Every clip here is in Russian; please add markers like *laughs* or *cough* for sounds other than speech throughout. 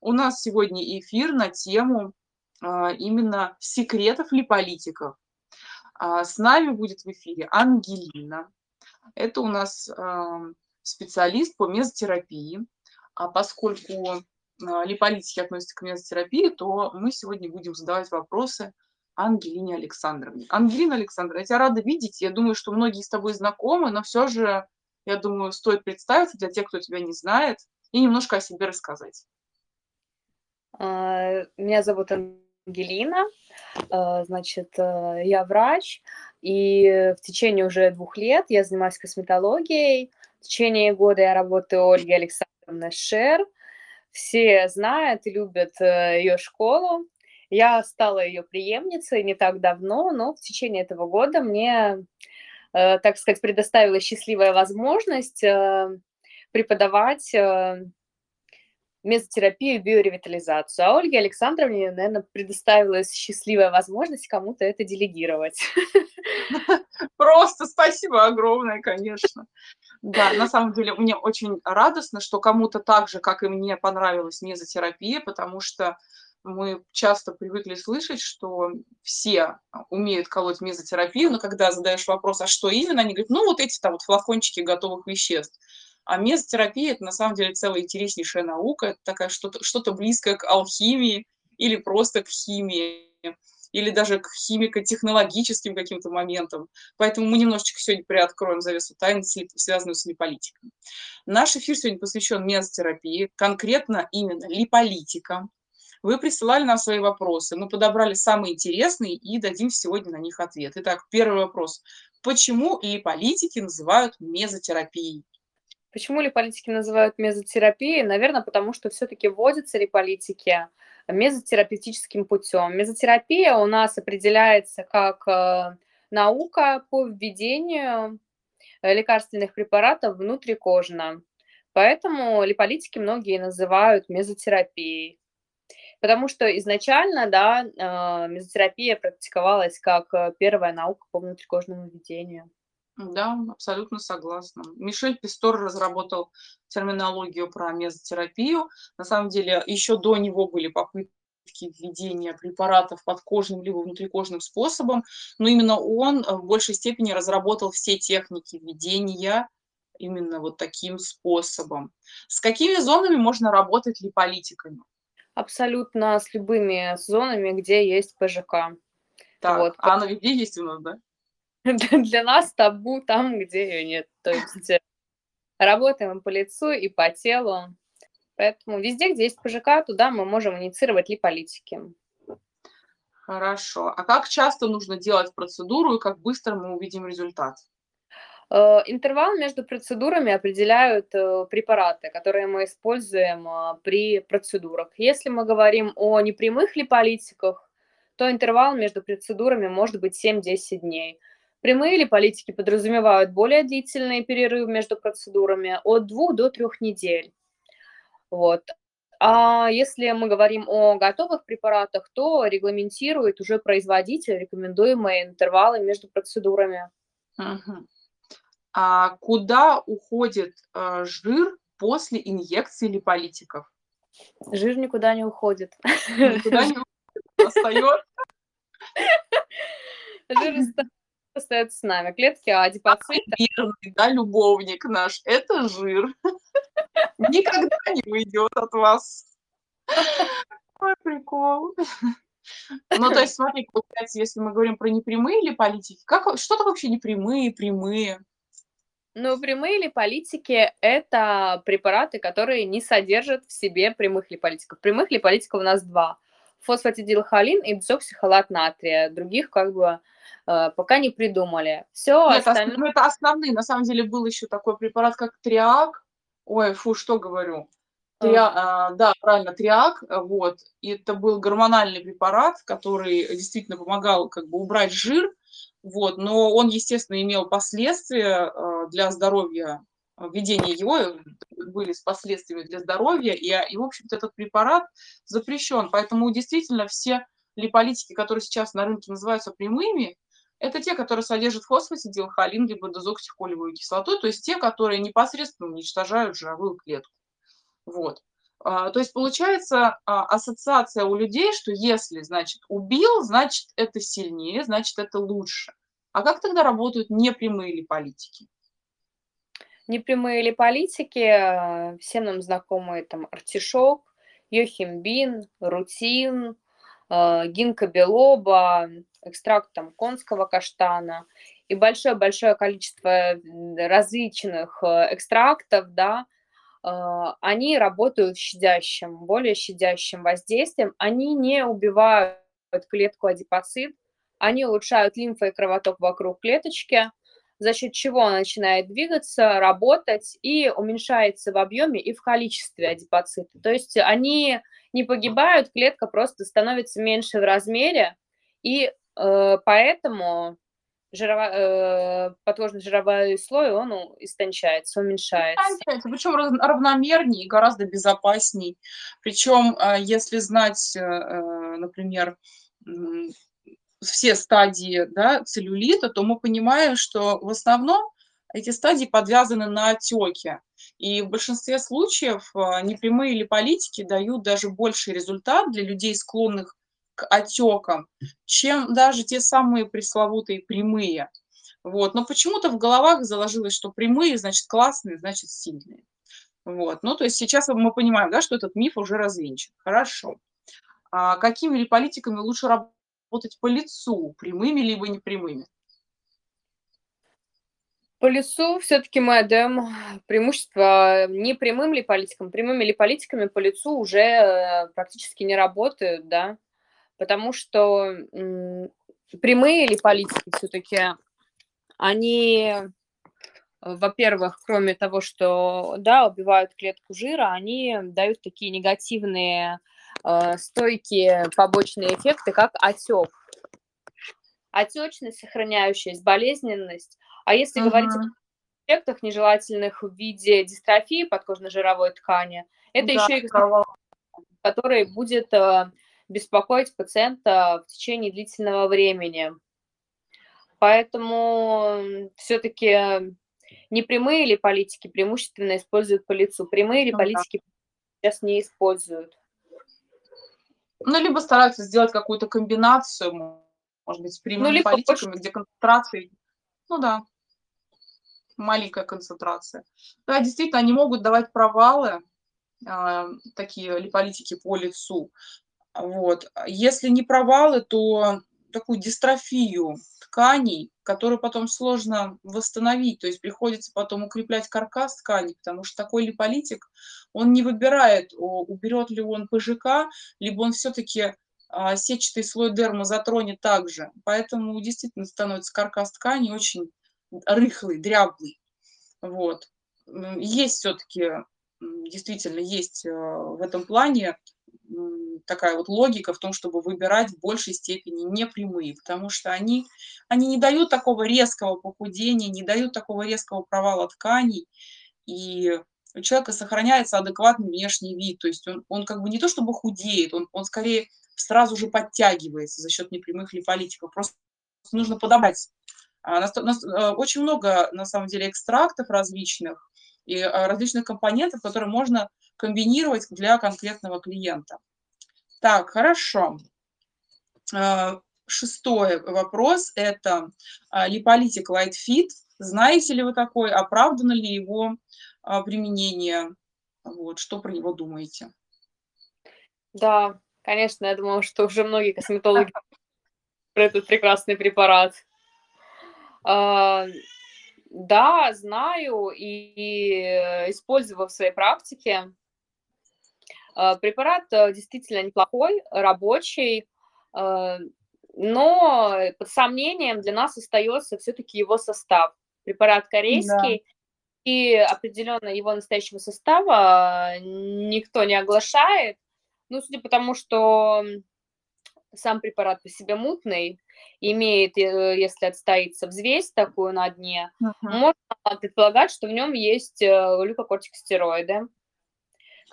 У нас сегодня эфир на тему а, именно секретов липолитиков. А, с нами будет в эфире Ангелина. Это у нас а, специалист по мезотерапии. А поскольку липолитики относятся к мезотерапии, то мы сегодня будем задавать вопросы Ангелине Александровне. Ангелина Александровна, я тебя рада видеть. Я думаю, что многие с тобой знакомы, но все же, я думаю, стоит представиться для тех, кто тебя не знает, и немножко о себе рассказать. Меня зовут Ангелина, значит, я врач, и в течение уже двух лет я занимаюсь косметологией. В течение года я работаю Ольги Александровны Шер. Все знают и любят ее школу. Я стала ее преемницей не так давно, но в течение этого года мне, э, так сказать, предоставила счастливая возможность э, преподавать э, мезотерапию и биоревитализацию. А Ольге Александровне, наверное, предоставилась счастливая возможность кому-то это делегировать. *laughs* Просто спасибо огромное, конечно. Да, на самом деле мне очень радостно, что кому-то так же, как и мне, понравилась мезотерапия, потому что мы часто привыкли слышать, что все умеют колоть мезотерапию, но когда задаешь вопрос, а что именно, они говорят, ну вот эти там вот флакончики готовых веществ. А мезотерапия – это на самом деле целая интереснейшая наука, такая что-то что близкое к алхимии или просто к химии, или даже к химико-технологическим каким-то моментам. Поэтому мы немножечко сегодня приоткроем завесу тайн, связанную с липолитиком. Наш эфир сегодня посвящен мезотерапии, конкретно именно липолитикам, вы присылали нам свои вопросы. Мы подобрали самые интересные и дадим сегодня на них ответ. Итак, первый вопрос. Почему липолитики называют мезотерапией? Почему липолитики называют мезотерапией? Наверное, потому что все-таки вводятся липолитики мезотерапевтическим путем. Мезотерапия у нас определяется как э, наука по введению э, лекарственных препаратов внутрикожно. Поэтому липолитики многие называют мезотерапией. Потому что изначально, да, а, мезотерапия практиковалась как э, первая наука по внутрикожному введению. Да, абсолютно согласна. Мишель Пистор разработал терминологию про мезотерапию. На самом деле, еще до него были попытки введения препаратов подкожным либо внутрикожным способом, но именно он э, в большей степени разработал все техники введения именно вот таким способом. С какими зонами можно работать липолитиками? Абсолютно с любыми зонами, где есть ПЖК. Так, вот. а она везде есть у нас, да? *laughs* Для нас табу там, где ее нет. То есть э, работаем по лицу и по телу. Поэтому везде, где есть ПЖК, туда мы можем инициировать липолитики. Хорошо. А как часто нужно делать процедуру и как быстро мы увидим результат? Э, интервал между процедурами определяют э, препараты, которые мы используем при процедурах. Если мы говорим о непрямых липолитиках, то интервал между процедурами может быть 7-10 дней. Прямые липолитики подразумевают более длительные перерывы между процедурами от 2 до 3 недель. Вот. А если мы говорим о готовых препаратах, то регламентирует уже производитель рекомендуемые интервалы между процедурами. Угу а куда уходит а, жир после инъекции липолитиков? Жир никуда не уходит. Никуда не уходит, *laughs* остается. Жир остается с нами. Клетки адипоциты. Верный, да, любовник наш. Это жир. *laughs* Никогда не уйдет от вас. Ой, прикол. Ну, то есть, смотри, получается, если мы говорим про непрямые липолитики, как, что то вообще непрямые, прямые? Ну, прямые липолитики – это препараты, которые не содержат в себе прямых липолитиков. Прямых липолитиков у нас два – фосфатидилхолин и дезоксихолат натрия. Других как бы э, пока не придумали. Все Нет, остальное... ну, это основные. На самом деле был еще такой препарат, как триак. Ой, фу, что говорю. Триа... А. Да, правильно, триак, вот. И это был гормональный препарат, который действительно помогал как бы убрать жир, вот, но он, естественно, имел последствия э, для здоровья, введение его э, были с последствиями для здоровья, и, и в общем-то, этот препарат запрещен. Поэтому действительно все липолитики, которые сейчас на рынке называются прямыми, это те, которые содержат фосфатидилхолин либо дезоксихолевую кислоту, то есть те, которые непосредственно уничтожают жировую клетку. Вот. А, то есть получается а, ассоциация у людей, что если, значит, убил, значит, это сильнее, значит, это лучше. А как тогда работают непрямые ли политики? Непрямые ли политики, э, всем нам знакомые там артишок, йохимбин, рутин, э, гинка белоба, экстракт там конского каштана и большое-большое количество различных э, экстрактов, да, они работают щадящим, более щадящим воздействием. Они не убивают клетку адипоцит, они улучшают лимфа и кровоток вокруг клеточки, за счет чего она начинает двигаться, работать и уменьшается в объеме и в количестве адипоциты. То есть они не погибают, клетка просто становится меньше в размере, и э, поэтому жирово, э, подложный жировой слой, он истончается, уменьшается. Истончается, причем равномернее и гораздо безопасней. Причем, э, если знать, э, э, например, все стадии да, целлюлита, то мы понимаем, что в основном эти стадии подвязаны на отеке. И в большинстве случаев а, непрямые липолитики дают даже больший результат для людей, склонных к отекам, чем даже те самые пресловутые прямые. Вот. Но почему-то в головах заложилось, что прямые, значит, классные, значит, сильные. Вот. Ну, то есть сейчас мы понимаем, да, что этот миф уже развенчан. Хорошо. А какими липолитиками лучше работать? Работать по лицу, прямыми либо непрямыми? По лицу все-таки мы отдаем преимущество не прямым ли политикам, прямыми ли политиками по лицу уже э, практически не работают, да, потому что прямые ли политики все-таки, они, во-первых, кроме того, что, да, убивают клетку жира, они дают такие негативные э, стойкие побочные эффекты, как отек. Отечность, сохраняющаяся, болезненность. А если uh-huh. говорить о эффектах нежелательных в виде дистрофии подкожно-жировой ткани, это да, еще и который будет э, беспокоить пациента в течение длительного времени. Поэтому все-таки не прямые ли политики преимущественно используют по лицу, прямые ли ну, политики да. сейчас не используют. Ну, либо стараются сделать какую-то комбинацию, может быть, с прямыми ну, политиками, больше... где концентрация... Ну да, маленькая концентрация. Да, действительно, они могут давать провалы, э, такие политики по лицу. Вот. Если не провалы, то такую дистрофию тканей, которую потом сложно восстановить, то есть приходится потом укреплять каркас ткани, потому что такой липолитик, он не выбирает, уберет ли он ПЖК, либо он все-таки а, сетчатый слой дерма затронет также. Поэтому действительно становится каркас ткани очень рыхлый, дряблый. Вот. Есть все-таки, действительно, есть э, в этом плане такая вот логика в том, чтобы выбирать в большей степени непрямые, потому что они, они не дают такого резкого похудения, не дают такого резкого провала тканей, и у человека сохраняется адекватный внешний вид, то есть он, он как бы не то чтобы худеет, он, он скорее сразу же подтягивается за счет непрямых липолитиков, просто нужно подобрать. А, э, очень много, на самом деле, экстрактов различных и э, различных компонентов, которые можно комбинировать для конкретного клиента. Так, хорошо. А, шестой вопрос – это а, липолитик Light Fit. Знаете ли вы такой, оправдано ли его а, применение? Вот, что про него думаете? Да, конечно, я думаю, что уже многие косметологи *laughs* про этот прекрасный препарат. Да, знаю и использовала в своей практике. Э, препарат э, действительно неплохой, рабочий, э, но под сомнением для нас остается все-таки его состав. Препарат корейский, да. и определенно его настоящего состава никто не оглашает. Ну, судя по тому, что сам препарат по себе мутный, имеет, если отстоится взвесь такую на дне, uh-huh. можно предполагать, что в нем есть глюкокортикостероиды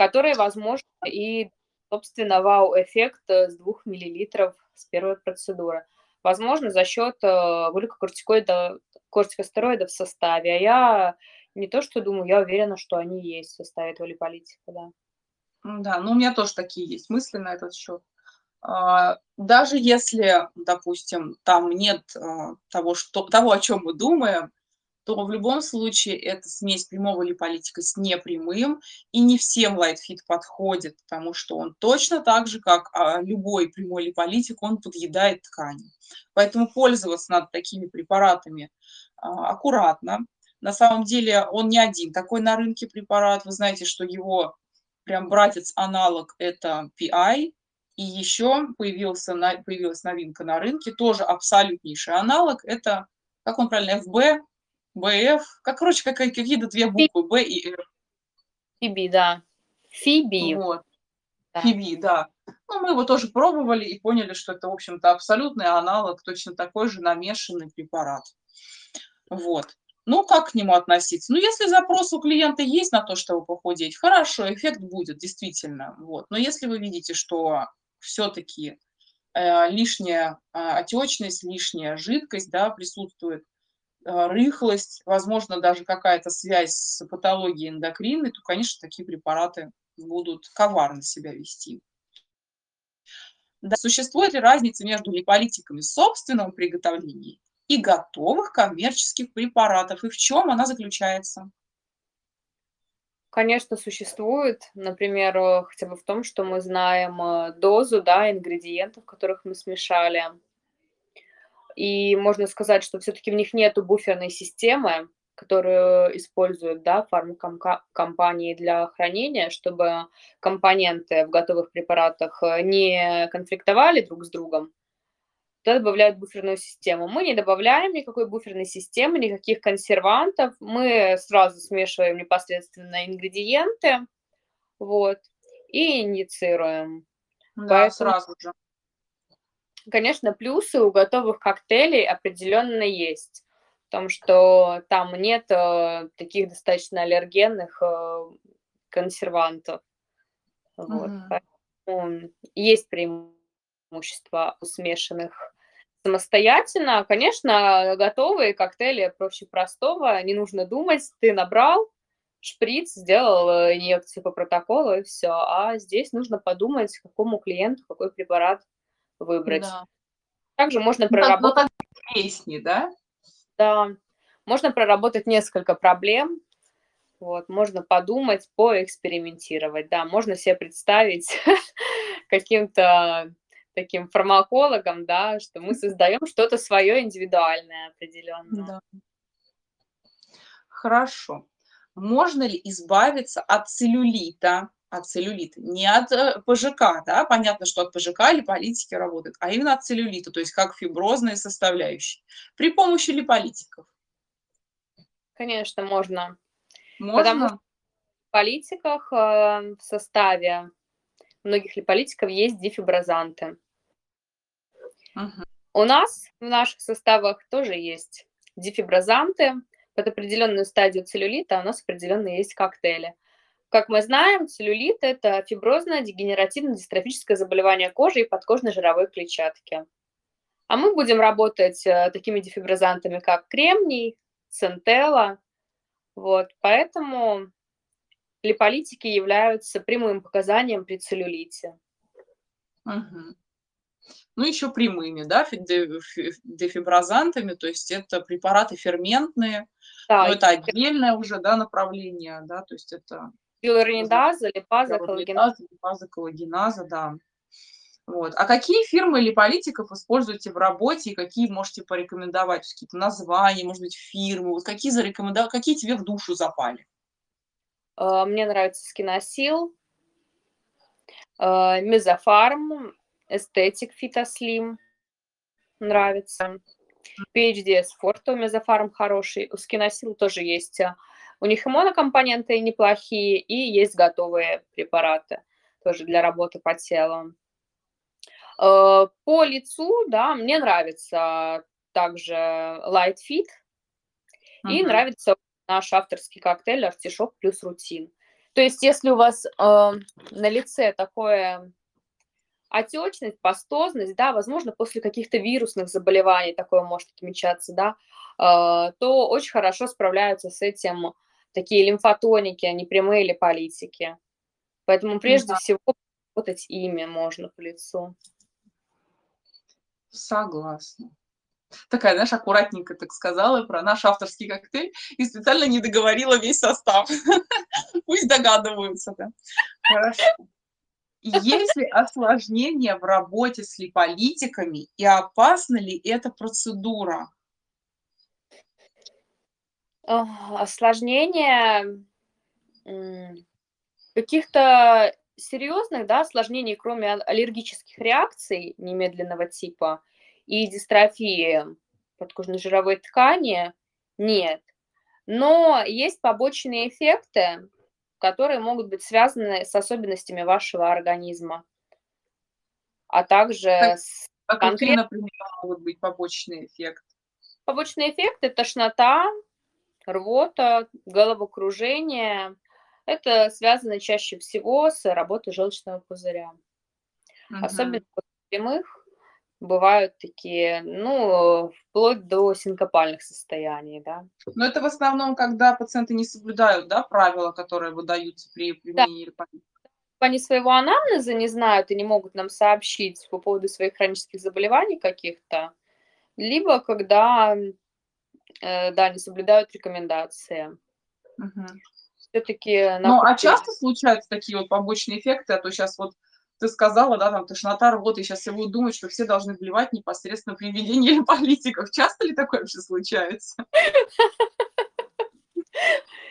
которые, возможно, и, собственно, вау-эффект с 2 мл с первой процедуры. Возможно, за счет э, глюкокортикоидов, кортикостероидов в составе. А я не то что думаю, я уверена, что они есть в составе этого липолитика, да. Да, ну у меня тоже такие есть мысли на этот счет. А, даже если, допустим, там нет а, того, что, того, о чем мы думаем, то в любом случае это смесь прямого липолитика с непрямым, и не всем Light Fit подходит, потому что он точно так же, как а, любой прямой липолитик, он подъедает ткани. Поэтому пользоваться надо такими препаратами аккуратно. На самом деле он не один такой на рынке препарат. Вы знаете, что его прям братец-аналог – это PI, и еще появился, появилась новинка на рынке, тоже абсолютнейший аналог – это, как он правильно, FB, БФ, как, короче, какие-то две буквы, Б и Р. Фиби, да. Фиби. Вот. Да. Фиби, да. Ну, мы его тоже пробовали и поняли, что это, в общем-то, абсолютный аналог, точно такой же намешанный препарат. Вот. Ну, как к нему относиться? Ну, если запрос у клиента есть на то, чтобы похудеть, хорошо, эффект будет, действительно. Вот. Но если вы видите, что все-таки э, лишняя э, отечность, лишняя жидкость да, присутствует, э, рыхлость, возможно, даже какая-то связь с патологией эндокринной, то, конечно, такие препараты будут коварно себя вести. Да, существует ли разница между липолитиками собственного приготовления и готовых коммерческих препаратов, и в чем она заключается? Конечно, существует, например, э, хотя бы в том, что мы знаем э, дозу, да, ингредиентов, которых мы смешали. И можно сказать, что все-таки в них нету буферной системы, которую используют, да, фармкомпании для хранения, чтобы компоненты в готовых препаратах э, не конфликтовали друг с другом, туда добавляют буферную систему. Мы не добавляем никакой буферной системы, никаких консервантов. Мы сразу смешиваем непосредственно ингредиенты, вот, и инициируем. Да, Поэтому, сразу же. Конечно, плюсы у готовых коктейлей определенно есть. В том, что там нет э, таких достаточно аллергенных э, консервантов. Вот. Угу. Поэтому есть преимущества у смешанных самостоятельно. Конечно, готовые коктейли проще простого, не нужно думать, ты набрал, шприц, сделал э, инъекцию по протоколу и все. А здесь нужно подумать, какому клиенту какой препарат выбрать. Да. Также можно ну, проработать... Ну, песни, да? Да. Можно проработать несколько проблем. Вот, можно подумать, поэкспериментировать, да, можно себе представить *laughs* каким-то таким фармакологом, да, что мы создаем что-то свое индивидуальное определенно. Да. Хорошо. Можно ли избавиться от целлюлита, от целлюлита, не от э, ПЖК, да, понятно, что от ПЖК или политики работают, а именно от целлюлита, то есть как фиброзные составляющие, при помощи липолитиков? Конечно, можно. Можно? Потому что в политиках э, в составе многих липолитиков есть дефиброзанты. Uh-huh. У нас в наших составах тоже есть дефиброзанты. Под определенную стадию целлюлита у нас определенно есть коктейли. Как мы знаем, целлюлит – это фиброзное дегенеративно-дистрофическое заболевание кожи и подкожной жировой клетчатки. А мы будем работать э, такими дефиброзантами, как кремний, центелла. Вот, поэтому липолитики являются прямым показанием при целлюлите. Угу. Ну, еще прямыми, да, дефиброзантами, то есть это препараты ферментные, да, но это отдельное уже, да, направление, да, то есть это... Гиалуронидаза, липаза, коллагеназа. Липаза, коллагеназа, да. Вот. А какие фирмы липолитиков используете в работе и какие можете порекомендовать? Какие-то названия, может быть, фирмы? Вот какие зарекомендовали, какие тебе в душу запали? Э, мне нравится Скиносил, э, Мезофарм, Эстетик Фитослим нравится. PHDS Forto Мезофарм хороший. У Скиносил тоже есть. Э, у них и монокомпоненты неплохие, и есть готовые препараты тоже для работы по телу. По лицу, да, мне нравится также Light Fit. Uh-huh. И нравится наш авторский коктейль артишок плюс рутин. То есть, если у вас э, на лице такое отечность, пастозность, да, возможно, после каких-то вирусных заболеваний такое может отмечаться, да, э, то очень хорошо справляются с этим такие лимфотоники, а не прямые липолитики. Поэтому прежде Да. всего работать ими можно по лицу. Согласна. Такая, знаешь, аккуратненько так сказала про наш авторский коктейль и специально не договорила весь состав. *laughs* Пусть догадываются, да. Есть ли осложнения в работе с липолитиками и опасна ли эта процедура? Осложнения, каких-то серьезных, да, осложнений, кроме аллергических реакций немедленного типа и дистрофии подкожно-жировой ткани, нет. Но есть побочные эффекты, которые могут быть связаны с особенностями вашего организма. А также Так, с а какие, конкрет например, могут быть побочные эффекты? Побочные эффекты: тошнота, рвота, головокружение. Это связано чаще всего с работой желчного пузыря. Особенно Мгм. после прямых бывают такие, ну, вплоть до синкопальных состояний, да. Но это в основном, когда пациенты не соблюдают, да, правила, которые выдаются при Да. применении липолитиков? Они своего анамнеза не знают и не могут нам сообщить по поводу своих хронических заболеваний каких-то, либо когда, э, да, не соблюдают рекомендации. Мгм. Всё-таки на Ну, а часто случаются такие вот побочные эффекты? А то щас вот ты сказала, да, там тошнота, рвота, и щас все будут думать, что все должны блевать непосредственно при введении липолитиков. Часто ли такое вообще случается?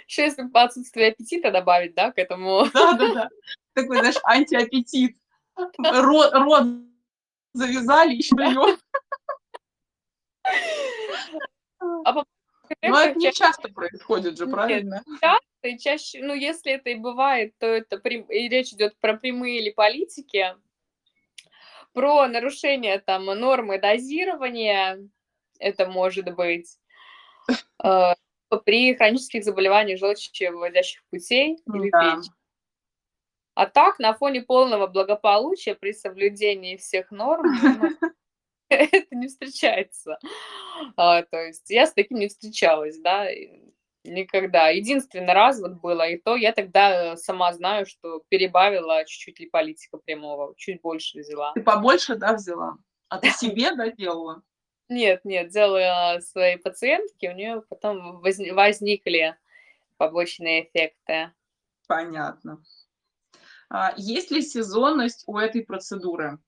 Ещё если по отсутствию аппетита добавить, да, к этому. Да-да-да. Такой, знаешь, антиаппетит. Рот рот завязали, ещё блюем. А по Но это не часто происходит же, Нет, правильно? часто и чаще, ну, если это и бывает, то это прям и речь идёт про прямые липолитики, про нарушение там нормы дозирования, это может быть, э, при хронических заболеваниях желчевыводящих путей или М-да. печени. А так, на фоне полного благополучия при соблюдении всех норм, ну, *laughs* это не встречается. А, то есть я с таким не встречалась, да, никогда. Единственный раз вот было, и то я тогда сама знаю, что перебавила чуть-чуть липолитика прямого, чуть больше взяла. Ты побольше, да, взяла? А ты себе, да, делала? Нет, нет, делала своей пациентке, у неё потом возни возникли побочные эффекты. Понятно. А есть ли сезонность у этой процедуры?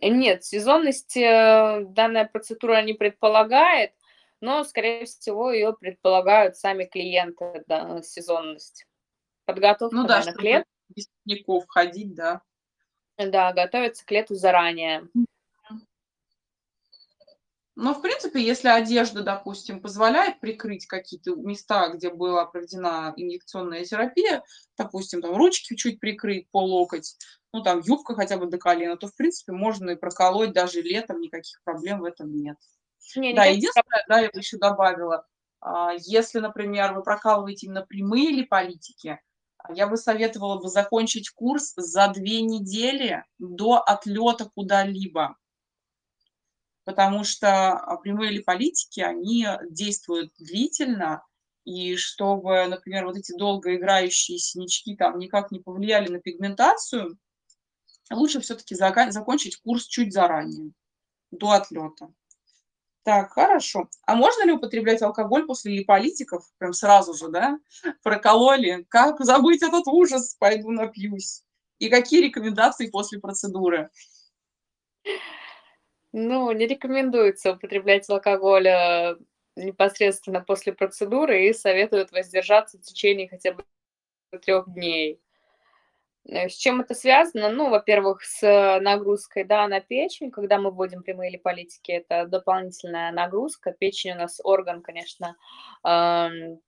Нет, сезонности, э, данная процедура не предполагает, но, скорее всего, её предполагают сами клиенты, да, сезонность. Ну Подготовка, да, наверно, к лету. без синяков ходить, да. Да, готовиться к лету заранее. Но, в принципе, если одежда, допустим, позволяет прикрыть какие-то места, где была проведена инъекционная терапия, допустим, там ручки чуть прикрыть по локоть, ну, там юбка хотя бы до колена, то, в принципе, можно и проколоть даже летом, никаких проблем в этом нет. Не, Да, единственное, да, я бы ещё добавила, а, если, например, вы прокалываете именно прямые липолитики, а, я бы советовала бы закончить курс за 2 недели до отлёта куда-либо. Потому что, а, прямые липолитики, они действуют длительно, и чтобы, например, вот эти долгоиграющие синячки там никак не повлияли на пигментацию, лучше всё-таки зака закончить курс чуть заранее, до отлёта. Так, хорошо. А можно ли употреблять алкоголь после липолитиков? Прям сразу же, да? Прокололи. Как забыть этот ужас? Пойду напьюсь. И какие рекомендации после процедуры? Ну, не рекомендуется употреблять алкоголь, э, непосредственно после процедуры, и советуют воздержаться в течение хотя бы 3 дней. Э, с чем это связано? Ну, во-первых, с нагрузкой, да, на печень. Когда мы вводим прямые липолитики, это дополнительная нагрузка. Печень у нас орган, конечно, ам,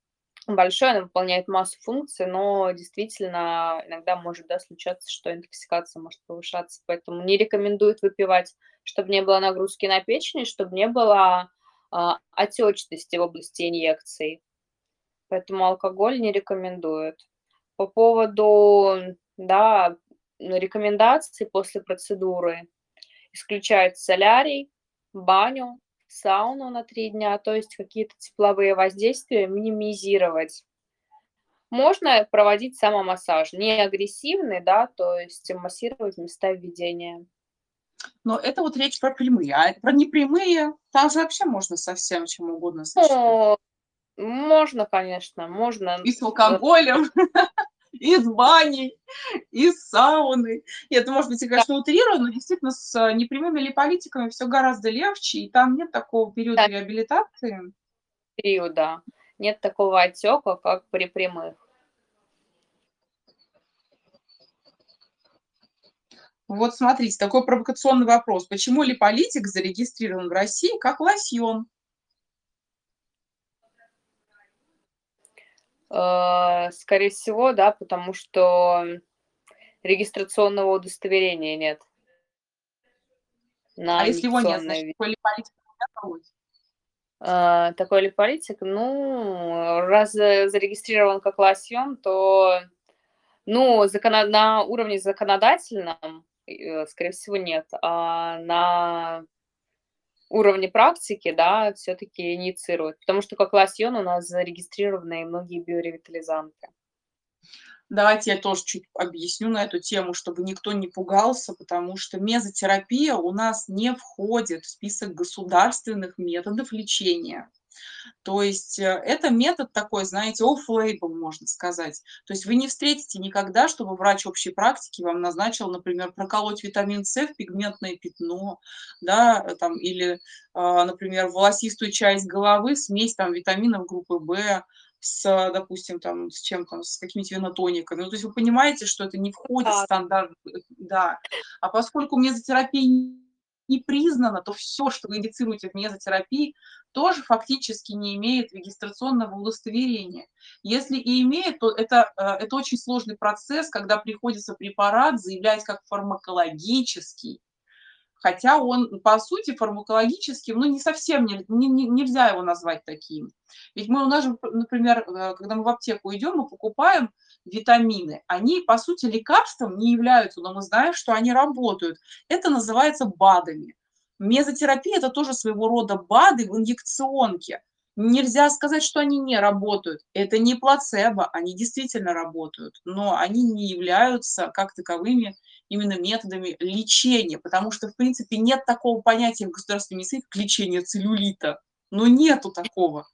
большой, она выполняет массу функций, но действительно иногда может, да, случаться, что интоксикация может повышаться. Поэтому не рекомендуют выпивать, чтобы не было нагрузки на печень чтобы не было, а, отечности в области инъекций. Поэтому алкоголь не рекомендуют. По поводу, да, рекомендаций после процедуры: исключать солярий, баню, сауну на 3 дня, то есть какие-то тепловые воздействия минимизировать. Можно проводить самомассаж, не агрессивный, да, то есть массировать места введения. Но это вот речь про прямые, а про непрямые, там же вообще можно со всем чем угодно сочетать. Можно, конечно, можно. И с алкоголем, *laughs* и с баней, и с сауной. Это, может быть, я, конечно, утрирую, но действительно с непрямыми липолитиками все гораздо легче, и там нет такого периода Да. реабилитации. Периода. Нет такого отека, как при прямых. Вот смотрите, такой провокационный вопрос. Почему липолитик зарегистрирован в России как лосьон? Скорее всего, да, потому что регистрационного удостоверения нет. На А если его нет, значит, такой липолитик нельзя колоть? Э, такой липолитик, ну, раз за зарегистрирован как лосьон, то, ну, законо на уровне законодательном, э, скорее всего, нет. А на уровне практики, да, всё-таки инициируют, потому что как лосьон у нас зарегистрированы многие биоревитализанты. Давайте я тоже чуть объясню на эту тему, чтобы никто не пугался, потому что мезотерапия у нас не входит в список государственных методов лечения. То есть, э, это метод такой, знаете, off-label, можно сказать. То есть вы не встретите никогда, чтобы врач общей практики вам назначил, например, проколоть витамин С в пигментное пятно, да, э, там, или, а, например, волосистую часть головы смесь там витаминов группы В с, допустим, там, с чем там, с какими-то венотониками. Ну, то есть вы понимаете, что это не входит в Да. стандарт, э, да. А поскольку мезотерапия не признана, то всё, что вы индицируете в мезотерапии, тоже фактически не имеет регистрационного удостоверения. Если и имеет, то это, э, это очень сложный процесс, когда приходится препарат заявлять как фармакологический, хотя он, по сути, фармакологическим, ну, не совсем не не нельзя его назвать таким. Ведь мы у нас же, например, э, когда мы в аптеку идем, мы покупаем витамины. Они, по сути, лекарством не являются, но мы знаем, что они работают. Это называется БАДами. Мезотерапия- это тоже своего рода БАДы в инъекционке. Нельзя сказать, что они не работают. Это не плацебо, они действительно работают, но они не являются как таковыми именно методами лечения, потому что, в принципе, нет такого понятия в государственной медицине, как лечение целлюлита. Ну, нету такого.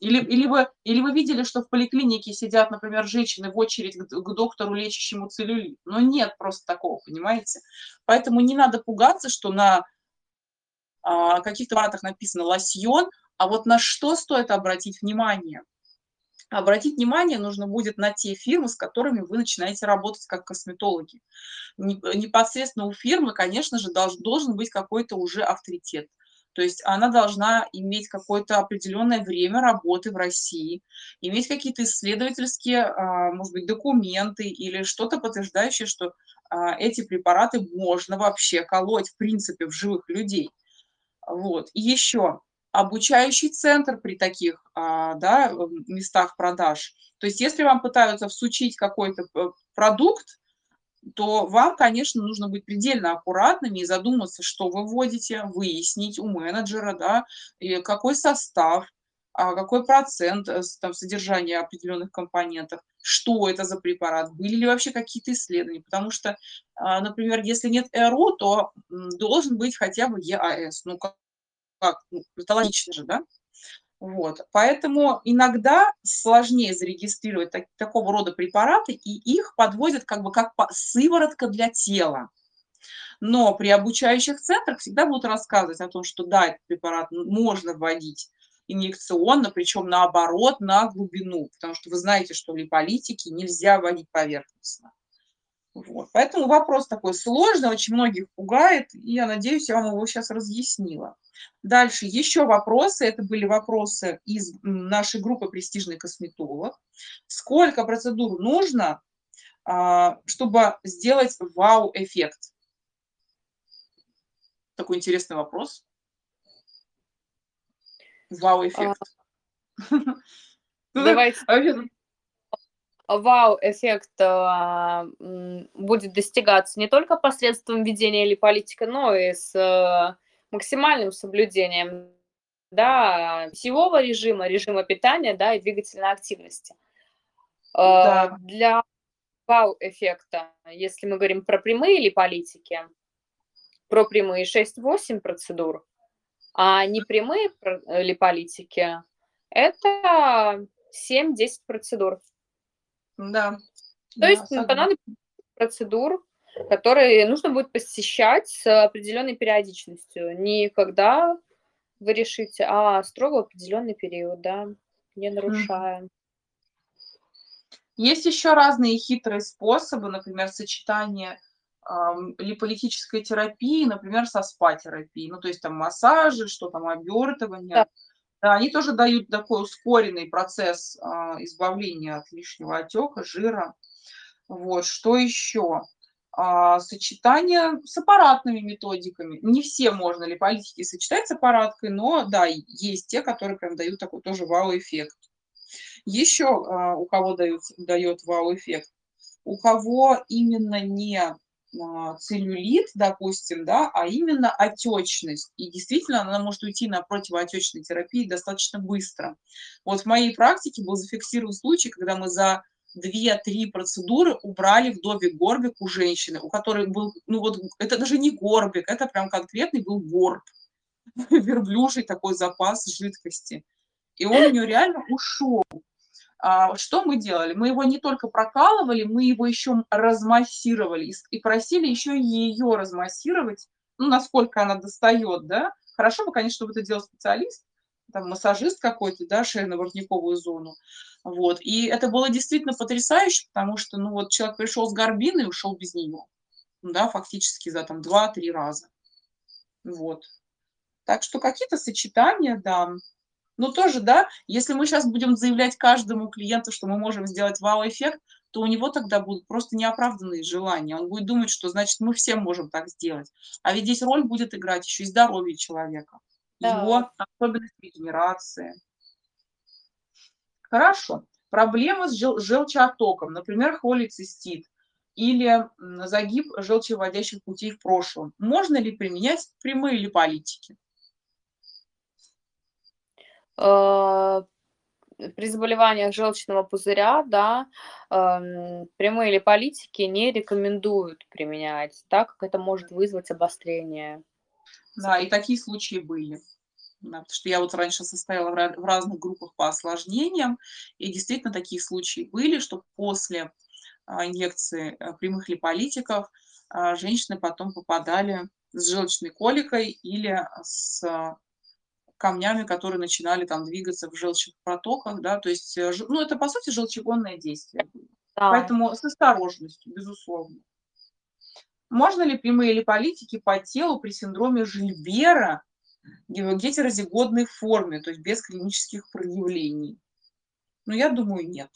Или или вы или вы видели, что в поликлинике сидят, например, женщины в очередь к к доктору, лечащему целлюлит? Ну, нет просто такого, понимаете? Поэтому не надо пугаться, что на, а, каких-то препаратах написано "лосьон", а вот на что стоит обратить внимание? Обратить внимание нужно будет на те фирмы, с которыми вы начинаете работать как косметологи. Неп непосредственно у фирмы, конечно же, долж должен быть какой-то уже авторитет. То есть она должна иметь какое-то определенное время работы в России, иметь какие-то исследовательские, а, может быть, документы или что-то подтверждающее, что, а, эти препараты можно вообще колоть, в принципе, в живых людей. Вот. И еще обучающий центр при таких, а, да, м, местах продаж. То есть если вам пытаются всучить какой-то п продукт, то вам, конечно, нужно быть предельно аккуратными и задуматься, что вы вводите, выяснить у менеджера, да, какой состав, а, какой процент, э, там содержания определенных компонентов, что это за препарат, были ли вообще какие-то исследования. Потому что, а, например, если нет ЭРУ, то, должен быть хотя бы ЕАЭС. Ну как, ну, же, да? Вот. Поэтому иногда сложнее зарегистрировать так такого рода препараты, и их подводят как бы как сыворотка для тела. Но при обучающих центрах всегда будут рассказывать о том, что да, этот препарат можно вводить инъекционно, причем наоборот, на глубину, потому что вы знаете, что липолитики нельзя вводить поверхностно. Вот. Поэтому вопрос такой сложный, очень многих пугает, и я надеюсь, я вам его щас разъяснила. Дальше еще вопросы. Это были вопросы из, нашей группы "Престижный косметолог". Сколько процедур нужно, а, чтобы сделать вау-эффект? Такой интересный вопрос. А Вау-эффект. *laughs* Ну, Давайте а тут Вау-эффект, м, будет достигаться не только посредством введения липолитика, но и с, э, максимальным соблюдением, да, пищевого режима, режима питания, да, и двигательной активности. Да. Для вау-эффекта, если мы говорим про прямые липолитики, про прямые 6-8 процедур, а не прямые липолитики, это 7-10 процедур. Да. То да, есть понадобится процедур, которые нужно будет посещать с определенной периодичностью. Не когда вы решите, а строго определенный период, да, не нарушая. Есть еще разные хитрые способы, например, сочетание э, липолитической терапии, например, со спа-терапией. Ну, то есть там массажи, что там, обертывание. Да. Да, они тоже дают такой ускоренный процесс э, избавления от лишнего отека, жира. Вот, что еще? А, сочетание с аппаратными методиками. Не все можно ли политики сочетать с аппараткой, но да, есть те, которые прям дают такой тоже вау-эффект. Еще а, у кого дают, дает вау-эффект? У кого именно не а, целлюлит, допустим, да, а именно отечность. И действительно, она может уйти на противоотечной терапии достаточно быстро. Вот в моей практике был зафиксирован случай, когда мы за две-три процедуры убрали вдове горбик у женщины, у которой был, ну вот, это даже не горбик, это прям конкретный был горб, *laughs* верблюжий такой запас жидкости. И он у нее реально ушел. А, что мы делали? Мы его не только прокалывали, мы его еще размассировали и просили еще ее размассировать, ну, насколько она достает, да. Хорошо бы, конечно, чтобы это делал специалист, там, массажист какой-то, да, шейно-воротниковую зону. Вот. И это было действительно потрясающе, потому что, ну, вот человек пришел с горбиной и ушел без нее. Да, фактически за там 2-3 раза. Вот. Так что какие-то сочетания, да. Но тоже, да, если мы сейчас будем заявлять каждому клиенту, что мы можем сделать вау-эффект, то у него тогда будут просто неоправданные желания. Он будет думать, что, значит, мы всем можем так сделать. А ведь здесь роль будет играть еще и здоровье человека, да. его особенность регенерации. Хорошо. Проблема с жел желчеотоком, например, холецистит или загиб желчевыводящих путей в прошлом. Можно ли применять прямые липолитики? Э, при заболеваниях желчного пузыря, да, эм, прямые липолитики не рекомендуют применять, так как это может вызвать обострение. Да, и такие случаи были. Да, потому что я вот раньше состояла в разных группах по осложнениям, и действительно такие случаи были, что после а, инъекции э, прямых липолитиков а, женщины потом попадали с желчной коликой или с камнями, которые начинали там двигаться в желчных протоках, да, то есть, э, ну, это, по сути, желчегонное действие. Да. Поэтому с осторожностью, безусловно. Можно ли прямые липолитики по телу при синдроме Жильбера гетерозигодной форме, то есть без клинических проявлений? Ну, я думаю, нет.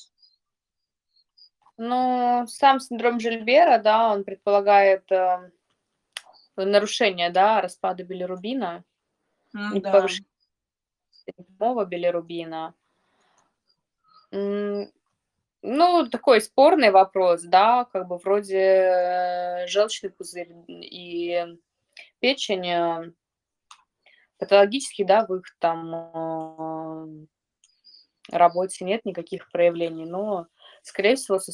Ну, сам синдром Жильбера, да, он предполагает э, нарушение, да, распада билирубина и да. повышение билирубина. Ну, такой спорный вопрос, да, как бы вроде э, желчный пузырь и печень э, патологически, да, в их там э, работе нет никаких проявлений, но, скорее всего, с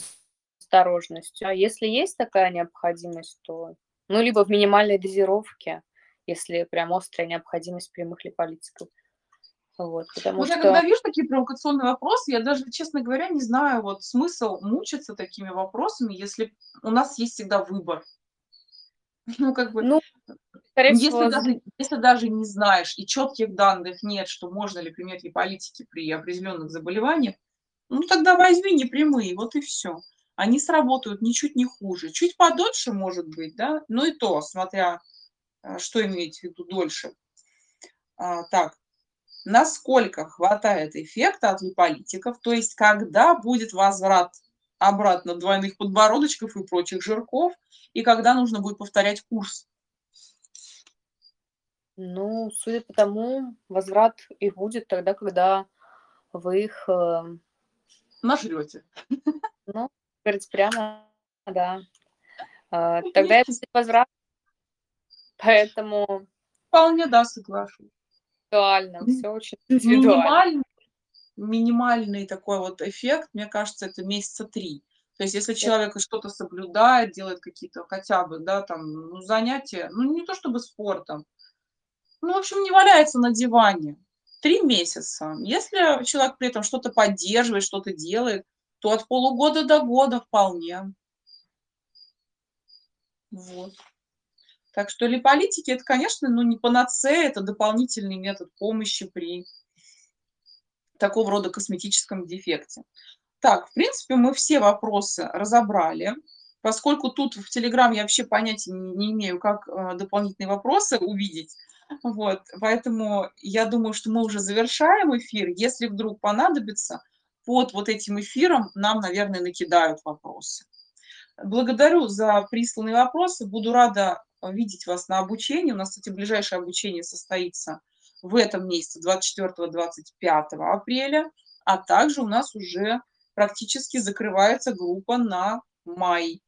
осторожностью. А если есть такая необходимость, то, ну, либо в минимальной дозировке, если прям острая необходимость прямых липолитиков. Вот, потому ну, что... я когда вижу такие провокационные вопросы, я даже, честно говоря, не знаю вот смысл мучиться такими вопросами, если у нас есть всегда выбор. *laughs* Ну, как бы, ну, если, всего... даже, если даже не знаешь и четких данных нет, что можно ли применять ли политики при определенных заболеваниях, ну, тогда возьми непрямые, вот и все. Они сработают ничуть не хуже. Чуть подольше, может быть, да, но и то, смотря, э, что иметь в виду дольше. А, так, насколько хватает эффекта от липолитиков, то есть когда будет возврат обратно двойных подбородочков и прочих жирков, и когда нужно будет повторять курс. Ну, судя по тому, возврат и будет тогда, когда вы их... Э... Нажрете. *laughs* Ну, говорить прямо, да. Э, тогда и будет возврат. Поэтому... Вполне, да, соглашусь индивидуально, все очень индивидуально. минимальный такой вот эффект, мне кажется, это месяца 3. То есть если человек что-то соблюдает, делает какие-то хотя бы, да, там, ну, занятия, ну, не то чтобы спортом, ну, в общем, не валяется на диване. Три месяца. Если человек при этом что-то поддерживает, что-то делает, то от полугода до года вполне. Вот. Так что липолитики это, конечно, ну, не панацея, это дополнительный метод помощи при такого рода косметическом дефекте. Так, в принципе, мы все вопросы разобрали. Поскольку тут в Телеграм я вообще понятия не, не имею, как э, дополнительные вопросы увидеть, вот, поэтому я думаю, что мы уже завершаем эфир. Если вдруг понадобится, под вот этим эфиром нам, наверное, накидают вопросы. Благодарю за присланные вопросы. Буду рада видеть вас на обучении. У нас, кстати, ближайшее обучение состоится в этом месяце, 24-25 апреля, а также у нас уже практически закрывается группа на май.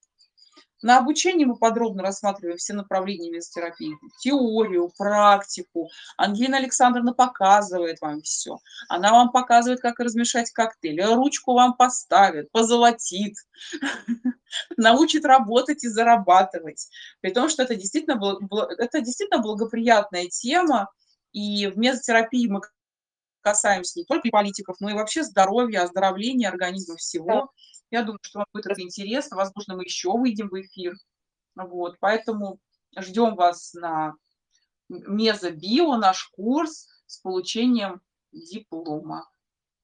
На обучении мы подробно рассматриваем все направления мезотерапии, теорию, практику. Ангелина Александровна показывает вам все. Она вам показывает, как размешать коктейль, ручку вам поставит, позолотит, *laughs* научит работать и зарабатывать. При том, что это действительно, это действительно благоприятная тема, и в мезотерапии мы касаемся не только политиков, но и вообще здоровья, оздоровления организма всего. Я думаю, что вам будет это интересно. Возможно, мы еще выйдем в эфир. Вот, поэтому ждем вас на Мезобио, наш курс с получением диплома.